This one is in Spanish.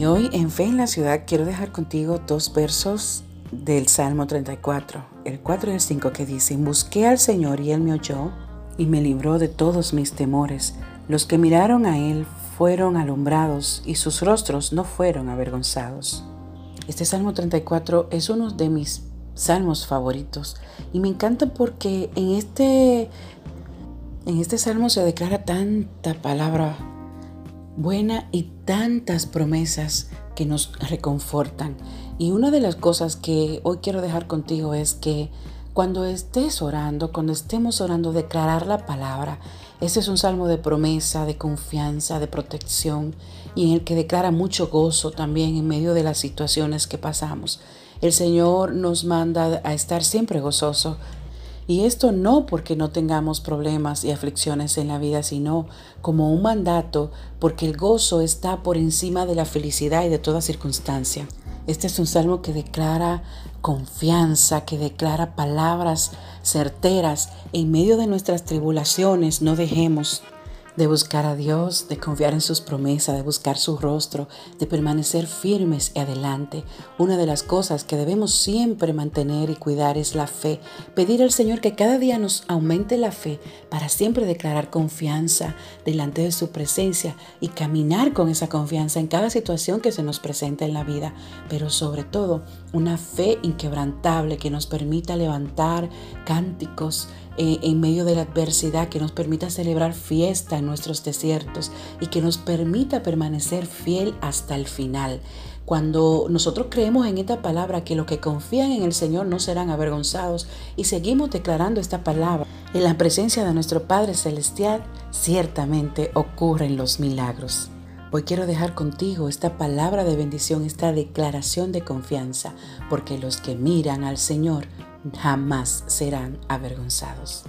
Y hoy en Fe en la Ciudad quiero dejar contigo dos versos del Salmo 34, el 4 y el 5 que dicen, Busqué al Señor y Él me oyó y me libró de todos mis temores. Los que miraron a Él fueron alumbrados y sus rostros no fueron avergonzados. Este Salmo 34 es uno de mis salmos favoritos y me encanta porque en este, en este salmo se declara tanta palabra buena y tantas promesas que nos reconfortan. Y una de las cosas que hoy quiero dejar contigo es que cuando estés orando, cuando estemos orando, declarar la palabra. Este es un salmo de promesa, de confianza, de protección y en el que declara mucho gozo también en medio de las situaciones que pasamos. El Señor nos manda a estar siempre gozoso, y esto no porque no tengamos problemas y aflicciones en la vida, sino como un mandato porque el gozo está por encima de la felicidad y de toda circunstancia. Este es un salmo que declara confianza, que declara palabras certeras. En medio de nuestras tribulaciones no dejemos de buscar a Dios, de confiar en sus promesas, de buscar su rostro, de permanecer firmes y adelante. Una de las cosas que debemos siempre mantener y cuidar es la fe. Pedir al Señor que cada día nos aumente la fe para siempre declarar confianza delante de su presencia y caminar con esa confianza en cada situación que se nos presenta en la vida, pero sobre todo una fe inquebrantable que nos permita levantar cánticos, eh, en medio de la adversidad, que nos permita celebrar fiesta en nuestros desiertos y que nos permita permanecer fiel hasta el final. Cuando nosotros creemos en esta palabra que los que confían en el Señor no serán avergonzados y seguimos declarando esta palabra en la presencia de nuestro Padre Celestial, ciertamente ocurren los milagros. Hoy quiero dejar contigo esta palabra de bendición, esta declaración de confianza, porque los que miran al Señor jamás serán avergonzados.